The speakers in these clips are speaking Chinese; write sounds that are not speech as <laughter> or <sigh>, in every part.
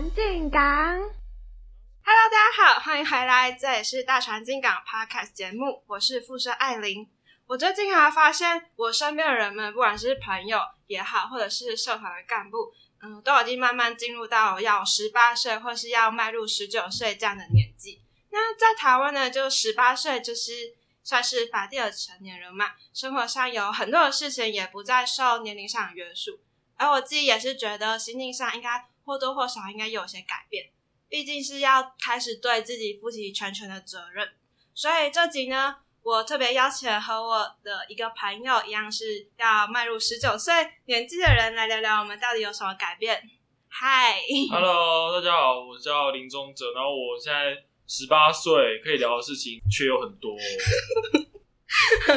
船进港，Hello，大家好，欢迎回来，这里是大船进港 Podcast 节目，我是富社艾琳。我最近还发现，我身边的人们，不管是朋友也好，或者是社团的干部，嗯，都已经慢慢进入到要十八岁，或是要迈入十九岁这样的年纪。那在台湾呢，就十八岁就是算是法定的成年人嘛，生活上有很多的事情也不再受年龄上的约束。而我自己也是觉得心境上应该或多或少应该有些改变，毕竟是要开始对自己负起全权的责任。所以这集呢，我特别邀请和我的一个朋友一样是要迈入十九岁年纪的人来聊聊我们到底有什么改变。嗨，Hello，大家好，我叫林宗哲，然后我现在十八岁，可以聊的事情却有很多。<laughs>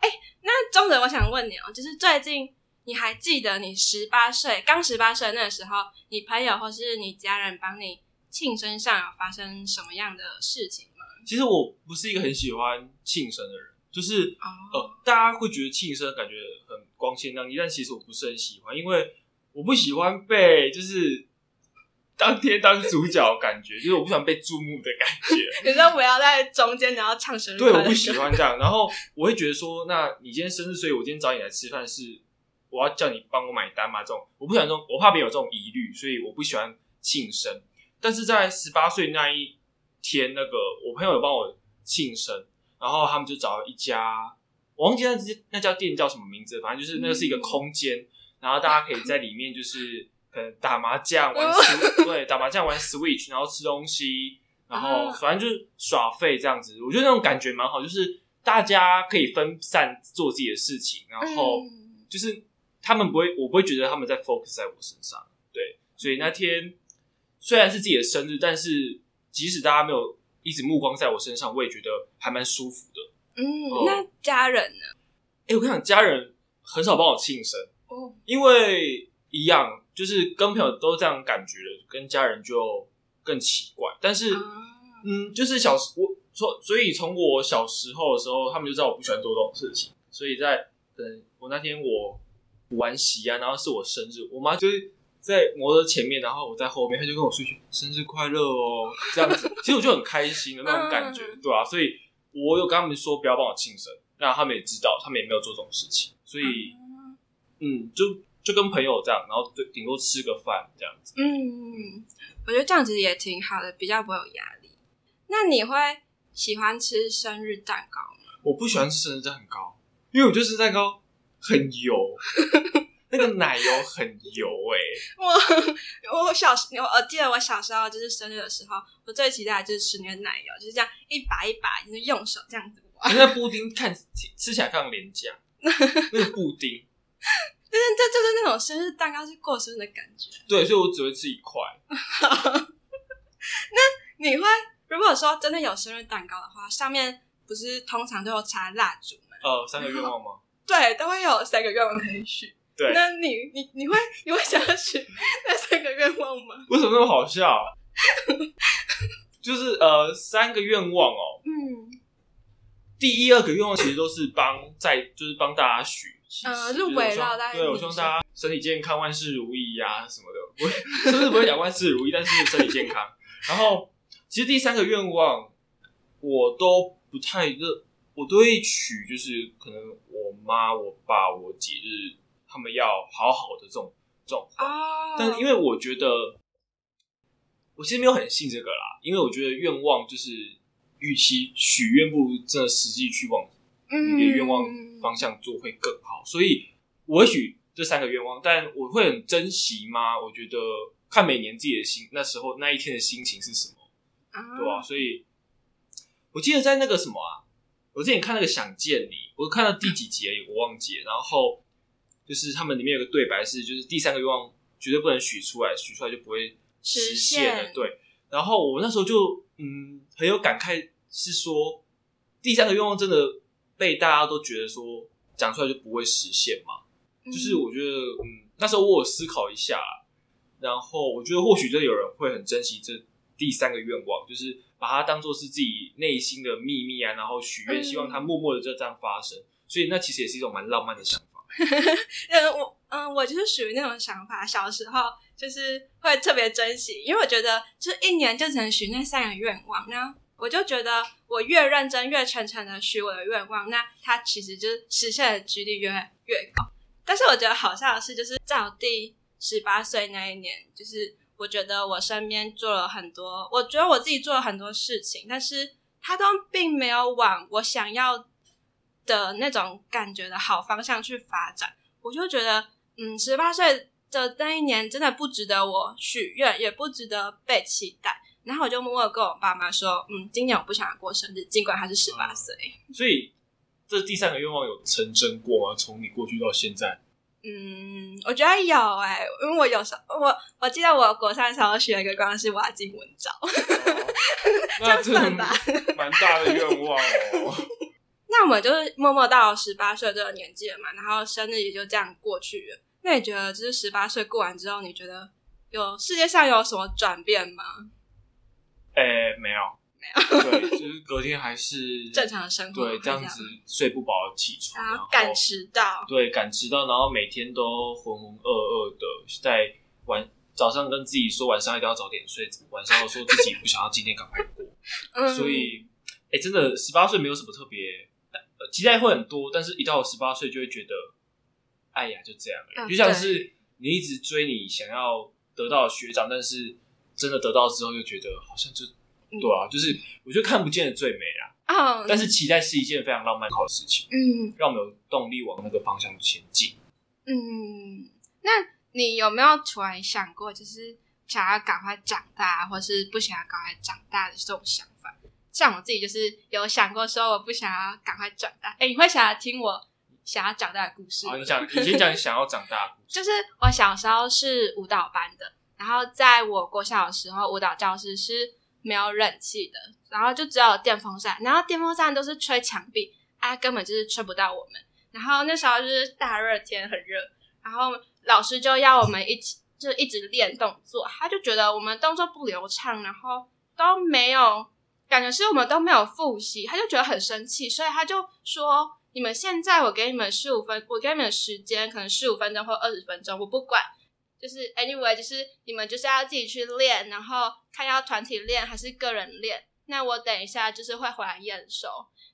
哎，那宗哲，我想问你哦，就是最近。你还记得你十八岁刚十八岁那个时候，你朋友或是你家人帮你庆生上有发生什么样的事情吗？其实我不是一个很喜欢庆生的人，就是呃，大家会觉得庆生感觉很光鲜亮丽，但其实我不是很喜欢，因为我不喜欢被就是当天当主角，感觉就是我不喜欢被注目的感觉。<laughs> 你说我要在中间，然后唱生日，对，我不喜欢这样。然后我会觉得说，那你今天生日，所以我今天找你来吃饭是。我要叫你帮我买单吗？这种我不喜欢，这种我怕别人有这种疑虑，所以我不喜欢庆生。但是在十八岁那一天，那个我朋友有帮我庆生，然后他们就找了一家，我忘记那那家店叫什么名字，反正就是那个是一个空间，然后大家可以在里面就是可能打麻将玩，对，打麻将玩 Switch，然后吃东西，然后反正就是耍废这样子。我觉得那种感觉蛮好，就是大家可以分散做自己的事情，然后就是。他们不会，我不会觉得他们在 focus 在我身上，对，所以那天虽然是自己的生日，但是即使大家没有一直目光在我身上，我也觉得还蛮舒服的。嗯，那家人呢？哎，我跟你讲，家人很少帮我庆生哦，因为一样就是跟朋友都这样感觉的，跟家人就更奇怪。但是，嗯，就是小时我说，所以从我小时候的时候，他们就知道我不喜欢做这种事情，所以在等我那天我。玩席啊，然后是我生日，我妈就是在摩托前面，然后我在后面，她就跟我说一句“生日快乐哦” <laughs> 这样子，其实我就很开心的那种感觉，对啊，所以我有跟他们说不要帮我庆生，那他们也知道，他们也没有做这种事情，所以嗯，就就跟朋友这样，然后对顶多吃个饭这样子。嗯，我觉得这样子也挺好的，比较不会有压力。那你会喜欢吃生日蛋糕吗？我不喜欢吃生日蛋糕，因为我觉得生日蛋糕。很油，<laughs> 那个奶油很油哎！我我小时我我记得我小时候就是生日的时候，我最期待就是吃那个奶油，就是这样一把一把，就是用手这样子挖。那布丁看吃起来非常廉价，<laughs> 那个布丁，就是这就是那种生日蛋糕是过生日的感觉。对，所以我只会吃一块。那你会如果说真的有生日蛋糕的话，上面不是通常都有插蜡烛吗？呃，三个愿望吗？对，都会有三个愿望可以许。对，那你你你会你会想要许那三个愿望吗？为什么那么好笑？<laughs> 就是呃，三个愿望哦。嗯。第一、二个愿望其实都是帮在，就是帮大家许。呃，是围绕大家。对，我希望大家身体健康、万事如意呀什么的。我是不是不会讲万事如意，但是身体健康。然后，其实第三个愿望我都不太热。我都会取，就是可能我妈、我爸、我姐日，他们要好好的这种状况。但因为我觉得，我其实没有很信这个啦，因为我觉得愿望就是，预期许愿，不如真的实际去往你的愿望方向做会更好。所以我会许这三个愿望，但我会很珍惜吗？我觉得看每年自己的心，那时候那一天的心情是什么，对吧？所以我记得在那个什么啊。我之前看那个《想见你》，我看到第几集而已，我忘记了。然后就是他们里面有个对白是，就是第三个愿望绝对不能许出来，许出来就不会实现了。对。然后我那时候就嗯很有感慨，是说第三个愿望真的被大家都觉得说讲出来就不会实现嘛？就是我觉得嗯那时候我有思考一下，然后我觉得或许真的有人会很珍惜这第三个愿望，就是。把它当做是自己内心的秘密啊，然后许愿，希望它默默的就这样发生。所以那其实也是一种蛮浪漫的想法。<laughs> 呃，我嗯，我就是属于那种想法，小时候就是会特别珍惜，因为我觉得就是一年就只能许那三个愿望，那我就觉得我越认真、越诚诚的许我的愿望，那它其实就是实现的几率越越高。但是我觉得好笑的是，就是在我第十八岁那一年，就是我觉得我身边做了很多，我觉得我自己做了很多事情，但是它都并没有往我想要的那种感觉的好方向去发展。我就觉得，嗯，十八岁的那一年真的不值得我许愿，也不值得被期待。然后我就默默跟我爸妈说，嗯，今年我不想要过生日，尽管他是十八岁。所以这第三个愿望有成真过吗？从你过去到现在，嗯，我觉得有哎、因为我有时候我我记得我国三的时候学了一个光是我要进文藻，<laughs> 那真的算吧蛮大的愿望哦。<laughs> 那我们就是默默到十八岁这个年纪了嘛，然后生日也就这样过去了。那你觉得，就是十八岁过完之后，你觉得有世界上有什么转变吗？哎，没有，没有，对，<laughs> 就是隔天还是正常的生活对，这样子睡不饱起床，然后赶迟到，对赶迟到，然后每天都浑浑噩噩的，在晚早上跟自己说晚上一定要早点睡，晚上又说自己不想要今天赶快过，<laughs> 嗯，所以哎，真的十八岁没有什么特别，呃期待会很多，但是一到十八岁就会觉得，哎呀就这样就像是你一直追你想要得到的学长，但是真的得到之后又觉得好像就。嗯对啊，就是我觉得看不见的最美啊嗯，但是期待是一件非常浪漫好的事情，嗯让我们有动力往那个方向前进。嗯，那你有没有突然想过，就是想要赶快长大，或是不想要赶快长大的这种想法？像我自己就是有想过说，我不想要赶快长大。哎，你会想要听我想要长大的故事吗？好，你讲，你先讲你想要长大的故事。<laughs> 就是我小时候是舞蹈班的，然后在我国小的时候，舞蹈教室是没有冷气的，然后就只有电风扇，然后电风扇都是吹墙壁，啊，根本就是吹不到我们。然后那时候就是大热天，很热，然后老师就要我们一起就一直练动作，他就觉得我们动作不流畅，然后都没有感觉是我们都没有复习，他就觉得很生气，所以他就说：“你们现在我给你们十五分，我给你们时间，可能十五分钟或二十分钟，我不管。就是 anyway，就是你们就是要自己去练，然后看要团体练还是个人练。那我等一下就是会回来验收。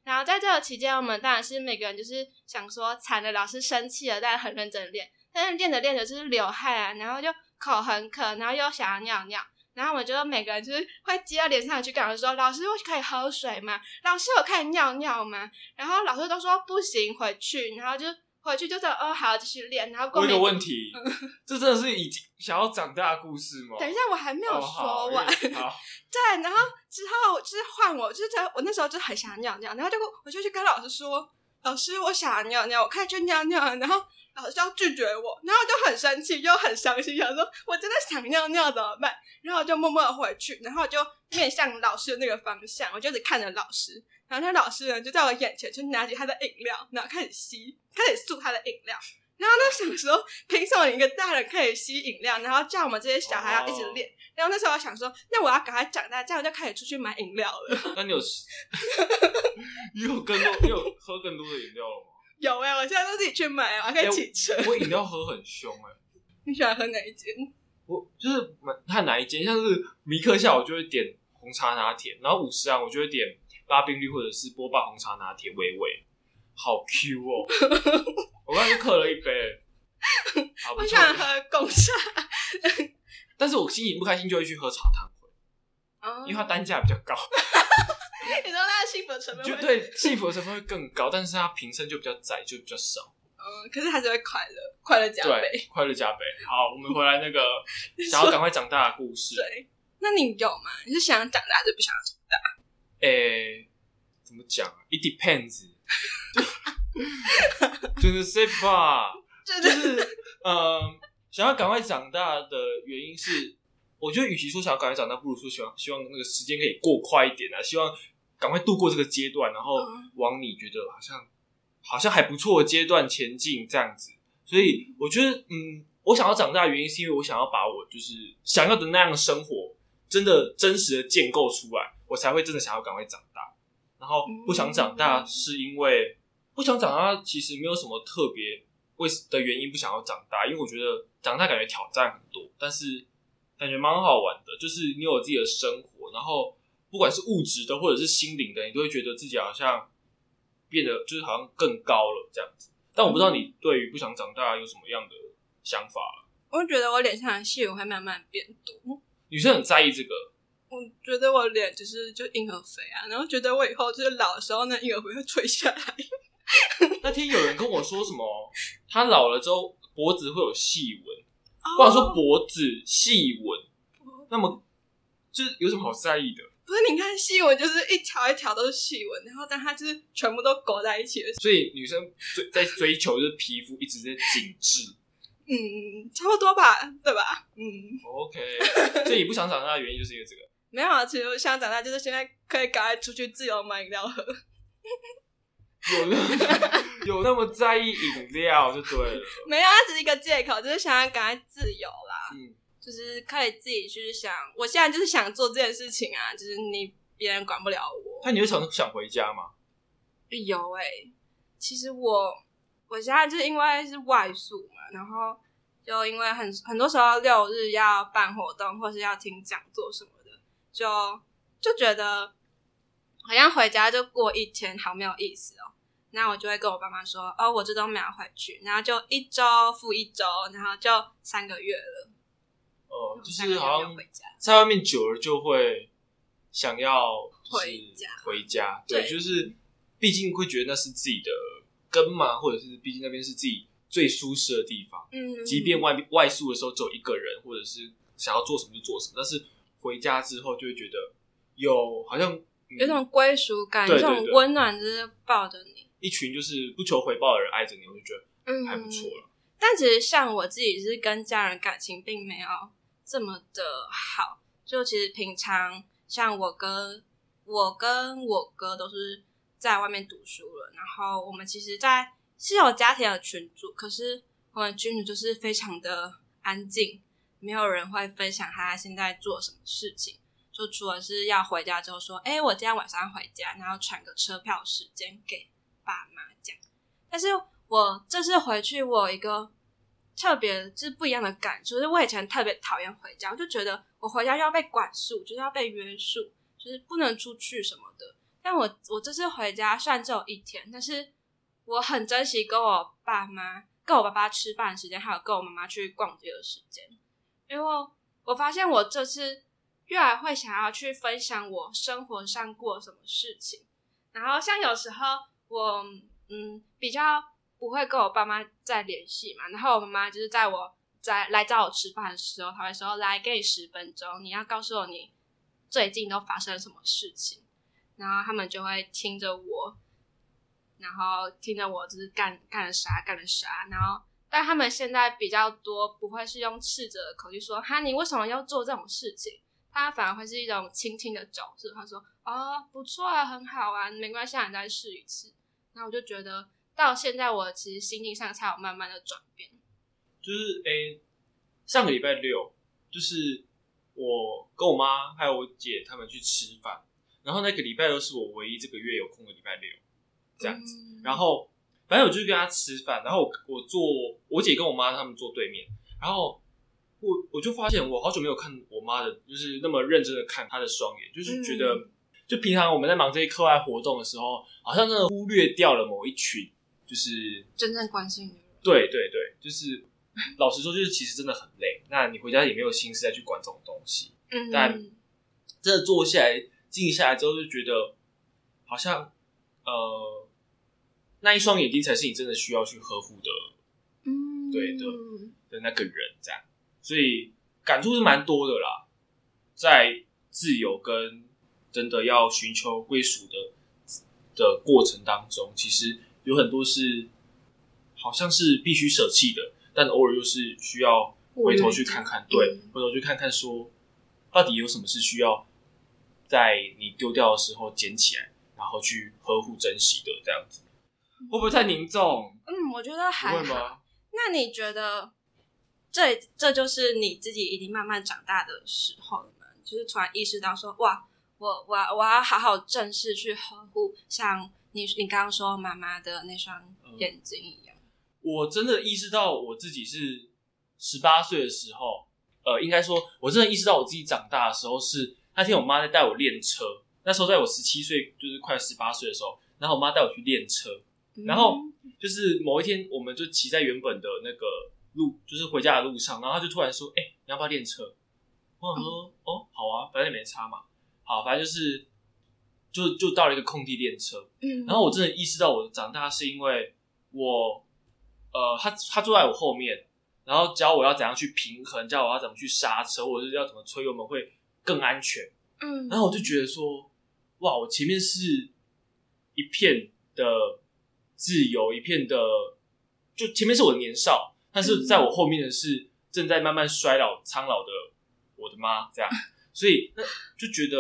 然后在这个期间，我们当然是每个人就是想说，惨了，老师生气了，但是很认真练，但是练着练着就是流汗啊，然后就口很渴，然后又想要尿尿。然后我觉得每个人就是会接到脸上去跟老师说：“老师，我可以喝水吗？老师，我可以尿尿吗？”然后老师都说不行，回去。然后就回去就说：“哦，好，继续练。”然后过我有问题，<laughs> 这真的是已经想要长大的故事吗？等一下，我还没有说完。<laughs> 好，对，然后之后就是换我，就是在我那时候就很想尿尿，然后就我就去跟老师说：“老师，我想尿尿，我可以去尿尿。”然后老师就要拒绝我，然后我就很生气，又很伤心，想说我真的想尿尿怎么办？然后我就默默的回去，然后我就面向老师的那个方向，我就只看着老师。然后那老师呢，就在我眼前，就拿起他的饮料，然后开始吸，开始漱他的饮料。然后那想说，凭什么你一个大人可以吸饮料，然后叫我们这些小孩要一直练？然后那时候我想说，那我要赶快长大，这样我就开始出去买饮料了。那你有你有更多，<laughs> 你有喝更多的饮料了吗？有哎、我现在都自己去买，我还可以骑车。我饮料喝很凶哎、你喜欢喝哪一间？我就是看哪一间，像是米克夏，我就会点红茶拿铁，然后五十啊，我就会点巴冰绿或者是波霸红茶拿铁，微微，好 Q 哦！<laughs> 我刚才就刻了一杯，好不我喜。欢喝贡茶，但是我心情不开心就会去喝茶汤因为它单价比较高，<laughs> 你知道它的幸福的成分会，就对幸福的成分会更高，但是它瓶身就比较窄，就比较少。嗯，可是还是会快乐，快乐加倍。对，快乐加倍。好，我们回来那个 <laughs> 想要赶快长大的故事。对，那你有吗？你是想长大还是不想长大？诶、怎么讲啊？It depends <laughs> 就。<laughs> 就是 say 吧，就就是呃，想要赶快长大的原因是，我觉得与其说想要赶快长大，不如说希望希望那个时间可以过快一点啊，希望赶快度过这个阶段，然后嗯往你觉得好像好像还不错的阶段前进这样子。所以我觉得，嗯，我想要长大的原因是因为我想要把我就是想要的那样的生活，真的真实的建构出来，我才会真的想要赶快长大。然后不想长大是因为不想长大，其实没有什么特别。为的原因不想要长大，因为我觉得长大感觉挑战很多，但是感觉蛮好玩的，就是你有自己的生活，然后不管是物质的或者是心灵的，你都会觉得自己好像变得就是好像更高了这样子。但我不知道你对于不想长大有什么样的想法？我觉得我脸上的细纹会慢慢变多。女生很在意这个。我觉得我脸就是就婴儿肥啊，然后觉得我以后就是老的时候，那婴儿肥会垂下来。<laughs> 那天有人跟我说什么，他老了之后脖子会有细纹，或者说脖子细纹，那么就是有什么好在意的？不是，你看细纹就是一条一条都是细纹，然后但它就是全部都裹在一起的。所以女生追在追求就是皮肤一直在紧致。嗯，差不多吧，对吧？嗯，OK。所以你不想长大的原因就是因为这个。没有啊，其实我想长大就是现在可以赶快出去自由买饮料喝。有 <laughs> 有那么在意饮料就对了。没有，它只是一个借口，就是想要赶快自由啦。嗯，就是可以自己去想，我现在就是想做这件事情啊，就是你别人管不了我。那你会想想回家吗？有哎，其实我我现在就是因为是外宿嘛，然后就因为很很多时候六日要办活动或是要听讲座什么的，就就觉得。好像回家就过一天，好没有意思哦。那我就会跟我爸妈说：“哦，我这周没有回去。”然后就一周复一周，然后就三个月了。哦，就是好像在外面久了就会想要回家。回家，对，就是毕竟会觉得那是自己的根嘛，或者是毕竟那边是自己最舒适的地方。嗯，即便外外宿的时候只有一个人，或者是想要做什么就做什么，但是回家之后就会觉得有好像。有种归属感，有种温暖就是抱着你，一群就是不求回报的人爱着你，我就觉得嗯还不错了。但其实像我自己是跟家人感情并没有这么的好，就其实平常像我跟我跟我哥都是在外面读书了，然后我们其实，在是有家庭的群组，可是我们群组就是非常的安静，没有人会分享他现在做什么事情。就除了是要回家之后说，哎，我今天晚上回家，然后传个车票时间给爸妈讲。但是我这次回去，我有一个特别就是不一样的感受，就是我以前特别讨厌回家，我就觉得我回家就要被管束，就是要被约束，就是不能出去什么的。但我我这次回家虽然只有一天，但是我很珍惜跟我爸妈、跟我爸爸吃饭时间，还有跟我妈妈去逛街的时间，因为我发现我这次。越来会想要去分享我生活上过什么事情，然后像有时候我嗯比较不会跟我爸妈再联系嘛，然后我妈妈就是在我在来找我吃饭的时候，她会说来给你十分钟，你要告诉我你最近都发生了什么事情，然后他们就会听着我，然后听着我就是干干了啥干了啥，然后但他们现在比较多不会是用斥责的口气说哈你为什么要做这种事情。他反而会是一种轻轻的角色。他说：“哦，不错啊，很好啊，没关系，你再试一次。”然后我就觉得，到现在我其实心境上才有慢慢的转变。就是诶，上个礼拜六，就是我跟我妈还有我姐他们去吃饭，然后那个礼拜六是我唯一这个月有空的礼拜六，这样子。然后反正我就跟他吃饭，然后我我坐我姐跟我妈他们坐对面，然后。我我就发现，我好久没有看我妈的，就是那么认真的看她的双眼，就是觉得，就平常我们在忙这些课外活动的时候，好像真的忽略掉了某一群，就是真正关心你。对对对，就是老实说，就是其实真的很累。那你回家也没有心思再去管这种东西。嗯。但真的坐下来静下来之后，就觉得好像呃，那一双眼睛才是你真的需要去呵护的。嗯。对的的那个人，这样。所以感触是蛮多的啦，在自由跟真的要寻求归属的的过程当中，其实有很多是好像是必须舍弃的，但偶尔又是需要回头去看看，对，回头去看看说，到底有什么是需要在你丢掉的时候捡起来，然后去呵护珍惜的这样子，会不会太凝重？嗯，我觉得还好。那你觉得？这这就是你自己已经慢慢长大的时候了吗？就是突然意识到说，哇，我我我要好好正式去呵护，像你你刚刚说妈妈的那双眼睛一样。我真的意识到我自己是十八岁的时候，呃，应该说，我真的意识到我自己长大的时候是那天我妈在带我练车，那时候在我十七岁，就是快十八岁的时候，然后我妈带我去练车，然后就是某一天，我们就骑在原本的那个路，就是回家的路上，然后他就突然说：“哎、你要不要练车？”我想说：“哦，好啊，反正也没差嘛。”好，反正就是就就到了一个空地练车，嗯，然后我真的意识到我长大是因为我，呃，他他坐在我后面，然后教我要怎样去平衡，教我要怎么去刹车，或者是要怎么吹油门会更安全。嗯，然后我就觉得说，哇，我前面是一片的自由，一片的，就前面是我的年少，但是在我后面的是正在慢慢衰老、苍老的我的妈，这样，<laughs> 所以那就觉得，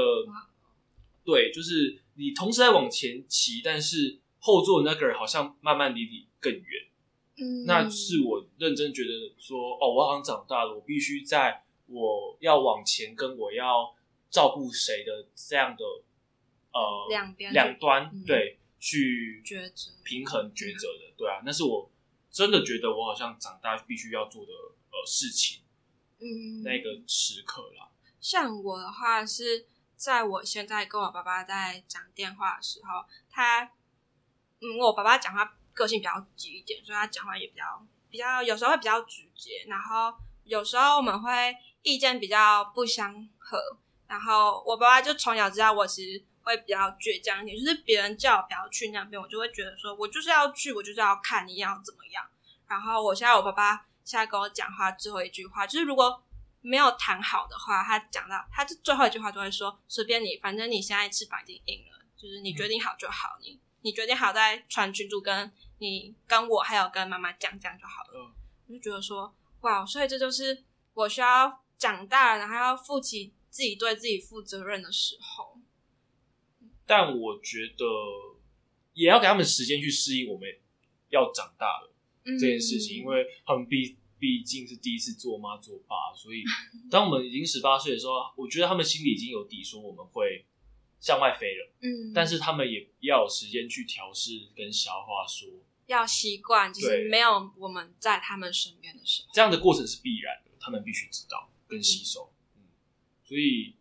对，就是你同时在往前骑，但是后座的那个人好像慢慢离你更远。嗯，那是我认真觉得说，哦，我好像长大了，我必须在我要往前跟我要照顾谁的这样的呃两边。两端、嗯。对去抉择平衡抉择的，对啊，那是我真的觉得我好像长大必须要做的呃事情，嗯那个时刻啦。像我的话是在我现在跟我爸爸在讲电话的时候，他，嗯，我爸爸讲话个性比较急一点，所以他讲话也比较比较有时候会比较直接，然后有时候我们会意见比较不相合，然后我爸爸就从小知道我其实会比较倔强一点，就是别人叫我不要去那边，我就会觉得说我就是要去，我就是要看你要怎么样。然后我现在我爸爸现在跟我讲话最后一句话就是如果没有谈好的话，他讲到他就最后一句话就会说随便你，反正你现在翅膀已经硬了，就是你决定好就好，你你决定好再传群主跟你跟我还有跟妈妈讲讲就好了。嗯我就觉得说哇，所以这就是我需要长大了，然后要负起自己对自己负责任的时候。但我觉得也要给他们时间去适应我们要长大了。嗯这件事情，因为他们毕毕竟是第一次做妈做爸，所以 <laughs> 当我们已经十八岁的时候，我觉得他们心里已经有底，说我们会向外飞了，嗯，但是他们也要有时间去调试跟消化说，要习惯，就是没有我们在他们身边的时候。这样的过程是必然的，他们必须知道跟吸收。嗯，所以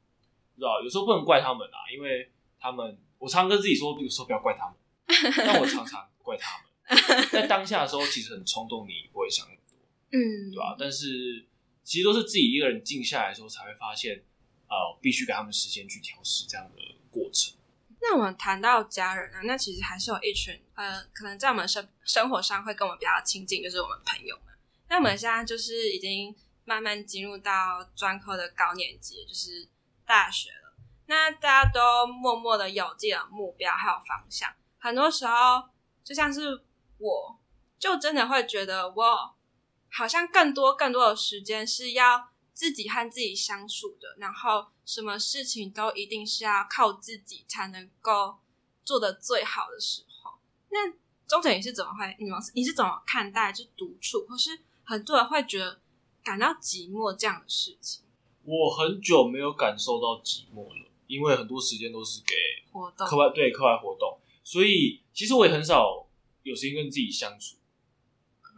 不知道有时候不能怪他们啊，因为他们我常常跟自己说，有时候不要怪他们，<laughs> 但我常常怪他们。在当下的时候，其实很冲动，你不会想很多。嗯，对吧、但是其实都是自己一个人静下来的时候，才会发现，呃，必须给他们时间去调试这样的过程。那我们谈到家人啊，那其实还是有一群呃，可能在我们生生活上会跟我们比较亲近，就是我们朋友们。那我们现在就是已经慢慢进入到专科的高年级，就是大学了。那大家都默默的有自己的目标还有方向，很多时候就像是我，就真的会觉得我好像更多更多的时间是要自己和自己相处的，然后什么事情都一定是要靠自己才能够做的最好的时候。那钟晨你是怎么会？你们你是怎么看待就独处，或是很多人会觉得感到寂寞这样的事情？我很久没有感受到寂寞了，因为很多时间都是给活动课外对课外活动，所以其实我也很少有时间跟自己相处。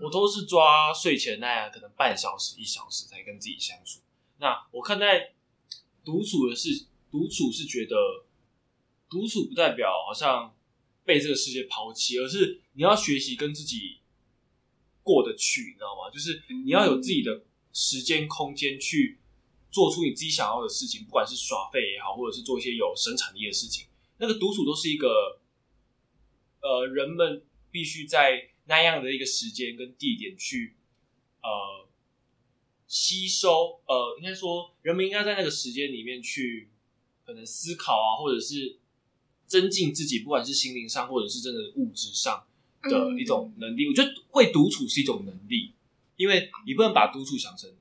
我都是抓睡前那样，可能半小时、一小时才跟自己相处。那我看待独处的是，独处是觉得独处不代表好像被这个世界抛弃，而是你要学习跟自己过得去，你知道吗？就是你要有自己的时间空间去做出你自己想要的事情，不管是耍废也好，或者是做一些有生产力的事情。那个独处都是一个，呃，人们必须在那样的一个时间跟地点去，呃，吸收，呃，应该说，人们应该在那个时间里面去，可能思考啊，或者是增进自己，不管是心灵上，或者是真的物质上的一种能力。我觉得会独处是一种能力，因为你不能把独处想成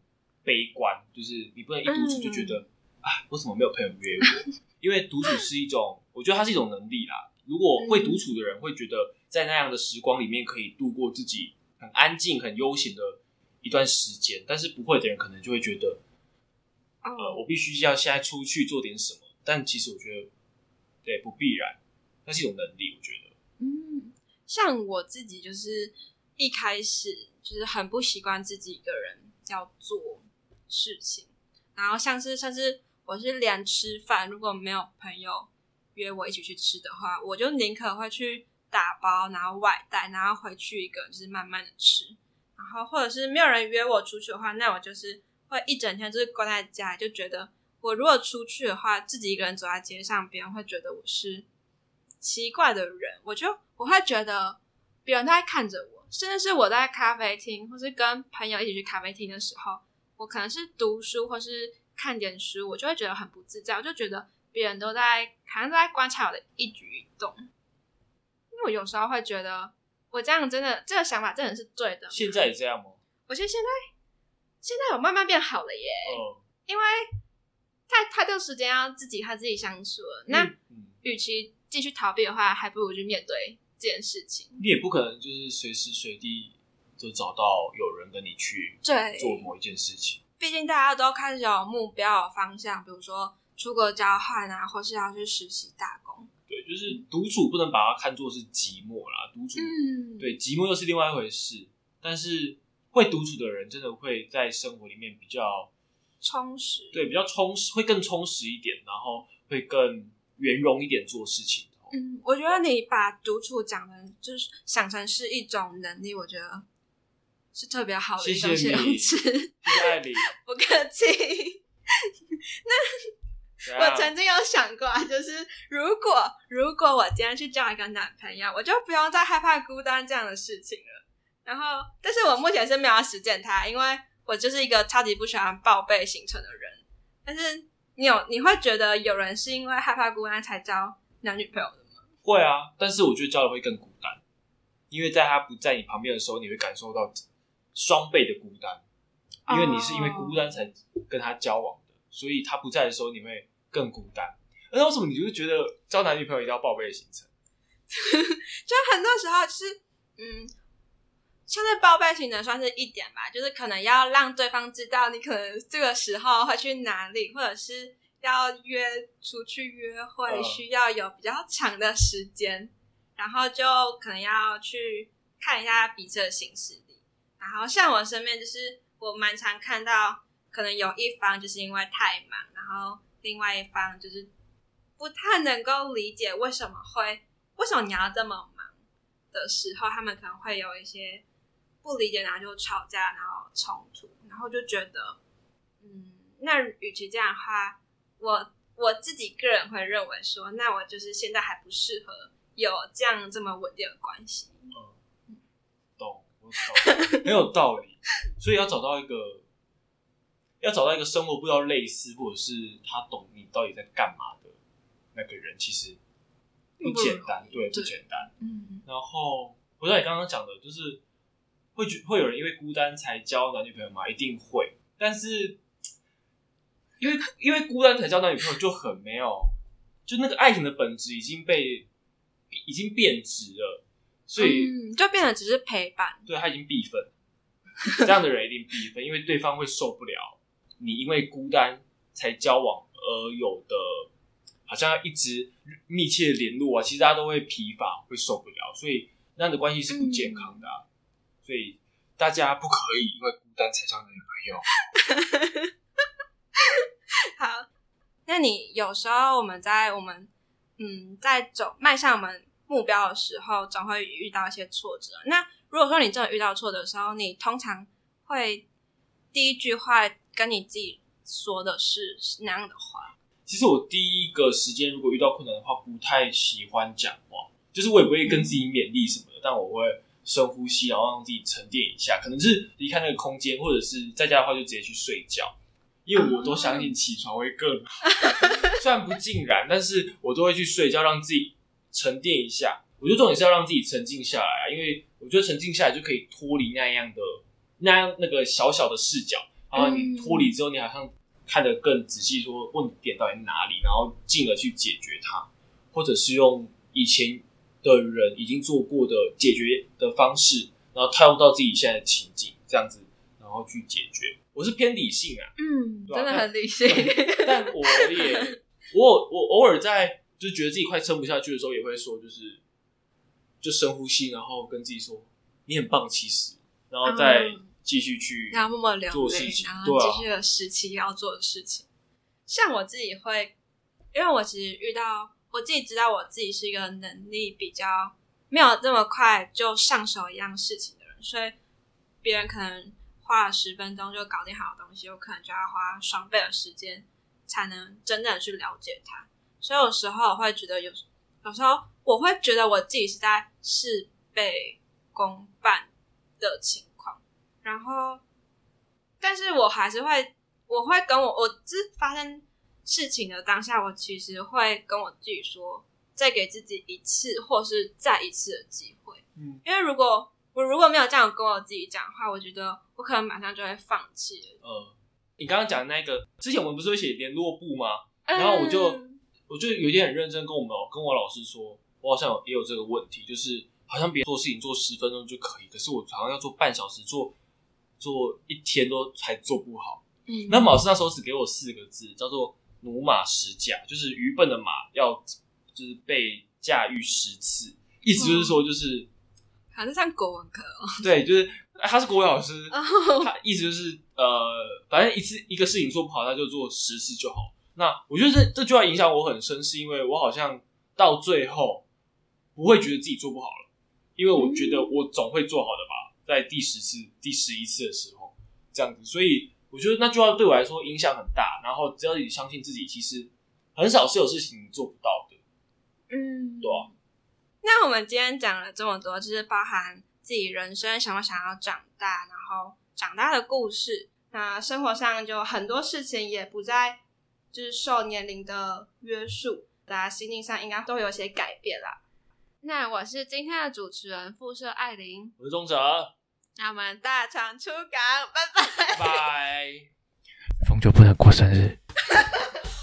悲观，就是你不能一独处就觉得，啊，为什么没有朋友约我？<laughs> 因为独处是一种，我觉得它是一种能力啦。如果会独处的人会觉得，在那样的时光里面可以度过自己很安静、很悠闲的一段时间，但是不会的人可能就会觉得，呃，哦，我必须要现在出去做点什么。但其实我觉得，对，不必然，那是一种能力。我觉得，嗯，像我自己就是一开始就是很不习惯自己一个人要做事情，然后像是甚至我是连吃饭，如果没有朋友约我一起去吃的话，我就宁可会去打包，然后外带，然后回去一个就是慢慢的吃，然后或者是没有人约我出去的话，那我就是会一整天就是关在家，就觉得我如果出去的话，自己一个人走在街上，别人会觉得我是奇怪的人，我就我会觉得别人都在看着我，甚至是我在咖啡厅或是跟朋友一起去咖啡厅的时候，我可能是读书或是看点书，我就会觉得很不自在，我就觉得别人都在好像都在观察我的一举一动，因为我有时候会觉得我这样真的这个想法真的是对的吗。现在也这样吗？我觉得现在现在有慢慢变好了耶，哦，因为太太多时间要自己和自己相处了，那嗯与其继续逃避的话，还不如去面对这件事情。你也不可能就是随时随地都找到有人跟你去对做某一件事情。毕竟大家都开始有目标、有方向，比如说出国交换啊，或是要去实习打工。对，就是独处不能把它看作是寂寞啦，独处、嗯，对寂寞又是另外一回事。但是会独处的人，真的会在生活里面比较充实。对比较充实，会更充实一点，然后会更圆融一点做事情。嗯，我觉得你把独处讲的，就是想成是一种能力，我觉得是特别好的谢一种形，容词。<laughs> 不客气。怎样我曾经有想过啊，就是如果如果我今天去交一个男朋友，我就不用再害怕孤单这样的事情了。然后，但是我目前是没有要实践它，因为我就是一个超级不喜欢报备行程的人。但是你有你会觉得有人是因为害怕孤单才交男女朋友的吗？会啊，但是我觉得交了会更孤单，因为在他不在你旁边的时候，你会感受到双倍的孤单，因为你是因为孤单才跟他交往的，所以他不在的时候你会更孤单。那为什么你就是觉得交男女朋友一定要报备行程？<laughs> 就很多时候就是，嗯，像是报备行程算是一点吧，就是可能要让对方知道你可能这个时候会去哪里，或者是要约出去约会，嗯需要有比较长的时间，然后就可能要去看一下彼此的行事历。然后像我身边就是我蛮常看到，可能有一方就是因为太忙，然后另外一方就是不太能够理解为什么会为什么你要这么忙的时候，他们可能会有一些不理解，然后就吵架，然后冲突，然后就觉得，嗯，那与其这样的话，我我自己个人会认为说，那我就是现在还不适合有这样这么稳定的关系。嗯，懂，我懂，很有道理。所以要找到一个，要找到一个生活步调类似，或者是他懂你到底在干嘛的那个人，其实不简单，对，不简单。嗯然后回到你刚刚讲的，就是会觉会有人因为孤单才交男女朋友吗？一定会，但是因为因为孤单才交男女朋友就很没有，就那个爱情的本质已经被已经变质了，所以、嗯，就变得只是陪伴。对他已经必分，这样的人一定必分，因为对方会受不了你因为孤单才交往而有的，好像要一直密切联络啊，其实大家都会疲乏，会受不了，所以那样的关系是不健康的、啊，所以大家不可以因为孤单才交男女朋友。<laughs> 好，那你有时候我们在我们嗯在走迈向我们目标的时候，总会遇到一些挫折。那如果说你真的遇到挫折的时候，你通常会第一句话跟你自己说的是哪样的话？其实我第一个时间如果遇到困难的话，不太喜欢讲话，就是我也不会跟自己勉励什么的，但我会深呼吸，然后让自己沉淀一下，可能是离开那个空间，或者是在家的话就直接去睡觉，因为我都相信起床会更好。<laughs> 虽然不尽然，但是我都会去睡觉，让自己沉淀一下。我觉得重点是要让自己沉静下来啊，因为我觉得沉静下来就可以脱离那样的那样那个小小的视角，然后你脱离之后，你好像看得更仔细，说问题点到底在哪里，然后进而去解决它，或者是用以前的人已经做过的解决的方式，然后套用到自己现在的情景，这样子，然后去解决。我是偏理性啊，嗯，真的很理性。<laughs> 但我也我我偶尔在就觉得自己快撑不下去的时候，也会说就是就深呼吸，然后跟自己说，你很棒，其实，然后再嗯继续去然后默默流泪，做事情然后对啊继续了时期要做的事情。像我自己会，因为我其实遇到我自己知道我自己是一个能力比较没有这么快就上手一样事情的人，所以别人可能花了十分钟就搞定好的东西，我可能就要花双倍的时间才能真正的去了解它。所以有时候我会觉得有，有时候我会觉得我自己是在事倍功半的情况，然后，但是我还是会，我会跟我，我只发生事情的当下，我其实会跟我自己说，再给自己一次或是再一次的机会，嗯因为如果我如果没有这样跟我自己讲的话，我觉得我可能马上就会放弃了。呃，你刚刚讲的那个，之前我们不是会写联络簿吗？然后我就嗯我就有一天很认真跟我们跟我老师说，我好像也有这个问题，就是好像别人做事情做十分钟就可以，可是我好像要做半小时，做做一天都还做不好。嗯那老师那时候只给我四个字，叫做“驽马十驾”，就是愚笨的马要就是被驾驭十次，意思就是说就是、好像上国文课哦，对，就是他是国文老师，他意思就是呃，反正一次一个事情做不好，他就做十次就好。那我觉得这这句话影响我很深，是因为我好像到最后不会觉得自己做不好了，因为我觉得我总会做好的吧，在第十次、第十一次的时候这样子，所以我觉得那句话对我来说影响很大。然后只要你相信自己，其实很少是有事情你做不到的。嗯，对啊那我们今天讲了这么多，就是包含自己人生想不想要长大，然后长大的故事。那生活上就很多事情也不再就是受年龄的约束，大家心境上应该都会有一些改变啦。那我是今天的主持人副社艾琳，我是钟哲，那我们大厂出港，拜拜。拜拜。<laughs> 疯就不能过生日。<laughs>